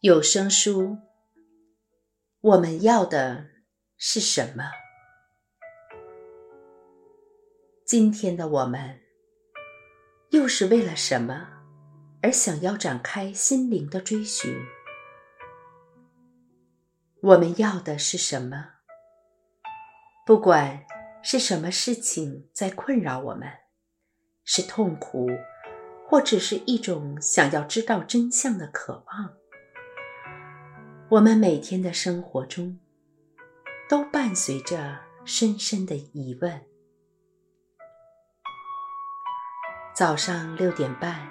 有声书，我们要的是什么？今天的我们，又是为了什么而想要展开心灵的追寻？我们要的是什么？不管是什么事情在困扰我们，是痛苦，或者是一种想要知道真相的渴望。我们每天的生活中，都伴随着深深的疑问。早上六点半，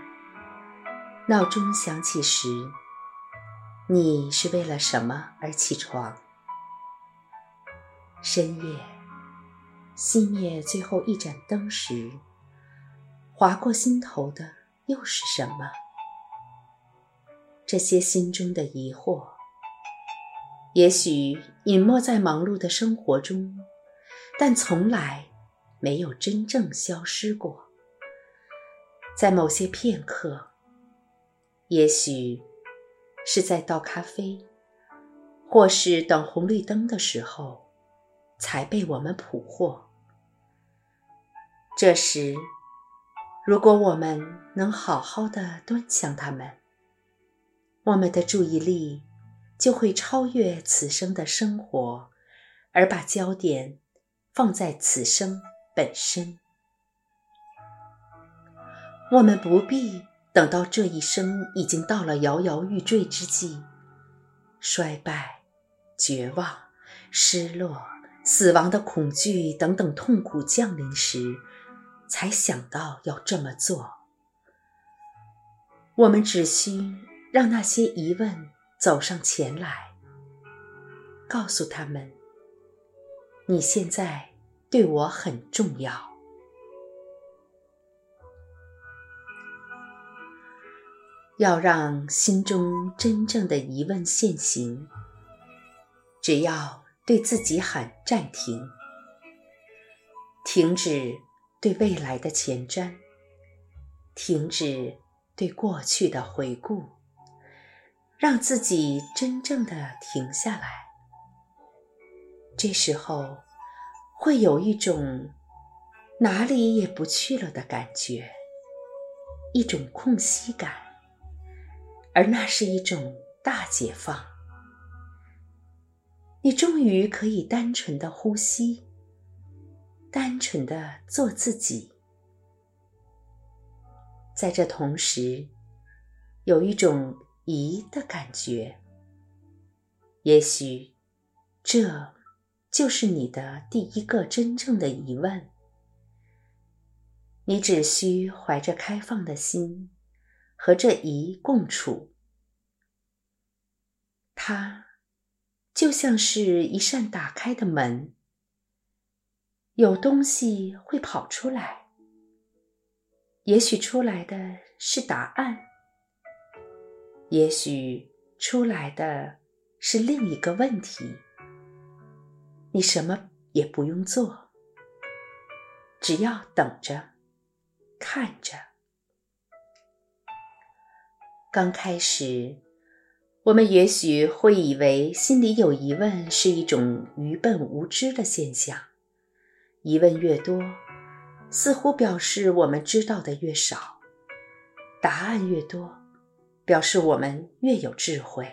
闹钟响起时，你是为了什么而起床？深夜，熄灭最后一盏灯时，划过心头的又是什么？这些心中的疑惑。也许隐没在忙碌的生活中，但从来没有真正消失过。在某些片刻，也许是在倒咖啡，或是等红绿灯的时候，才被我们捕获。这时，如果我们能好好的端详它们，我们的注意力。就会超越此生的生活，而把焦点放在此生本身。我们不必等到这一生已经到了摇摇欲坠之际，衰败、绝望、失落、死亡的恐惧等等痛苦降临时，才想到要这么做。我们只需让那些疑问。走上前来，告诉他们：“你现在对我很重要。”要让心中真正的疑问现形，只要对自己喊暂停，停止对未来的前瞻，停止对过去的回顾。让自己真正的停下来，这时候会有一种哪里也不去了的感觉，一种空隙感，而那是一种大解放。你终于可以单纯的呼吸，单纯的做自己，在这同时，有一种。疑的感觉，也许这就是你的第一个真正的疑问。你只需怀着开放的心和这疑共处，它就像是一扇打开的门，有东西会跑出来，也许出来的是答案。也许出来的是另一个问题。你什么也不用做，只要等着，看着。刚开始，我们也许会以为心里有疑问是一种愚笨无知的现象。疑问越多，似乎表示我们知道的越少；答案越多。表示我们越有智慧。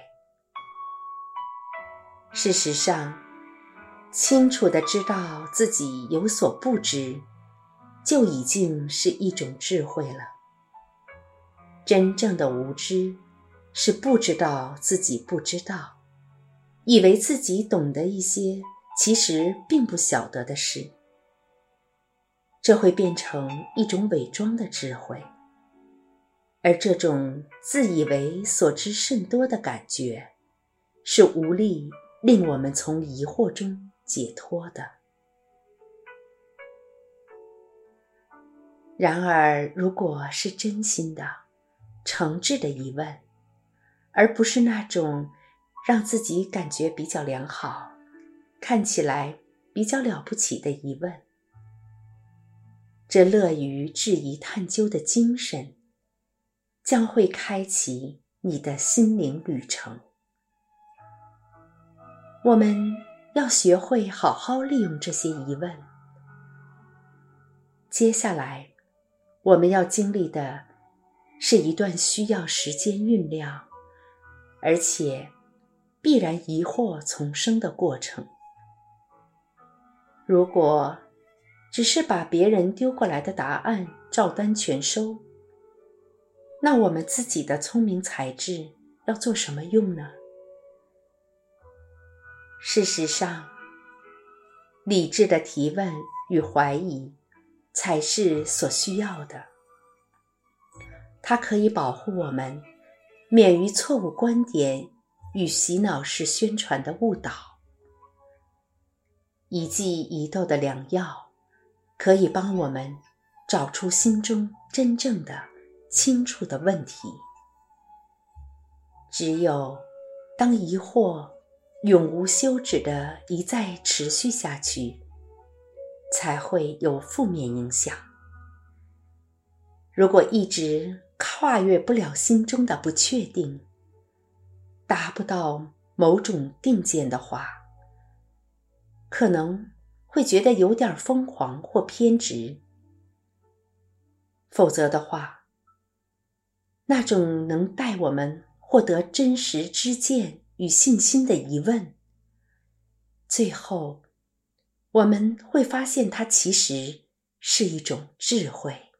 事实上，清楚的知道自己有所不知，就已经是一种智慧了。真正的无知，是不知道自己不知道，以为自己懂得一些其实并不晓得的事。这会变成一种伪装的智慧。而这种自以为所知甚多的感觉，是无力令我们从疑惑中解脱的。然而，如果是真心的、诚挚的疑问，而不是那种让自己感觉比较良好、看起来比较了不起的疑问，这乐于质疑探究的精神。将会开启你的心灵旅程。我们要学会好好利用这些疑问。接下来，我们要经历的是一段需要时间酝酿，而且必然疑惑丛生的过程。如果只是把别人丢过来的答案照单全收，那我们自己的聪明才智要做什么用呢？事实上，理智的提问与怀疑才是所需要的。它可以保护我们免于错误观点与洗脑式宣传的误导。一剂一豆的良药。可以帮我们找出心中真正的、清楚的问题。只有当疑惑永无休止的一再持续下去，才会有负面影响。如果一直跨越不了心中的不确定，达不到某种定见的话，可能。会觉得有点疯狂或偏执，否则的话，那种能带我们获得真实知见与信心的疑问，最后我们会发现它其实是一种智慧。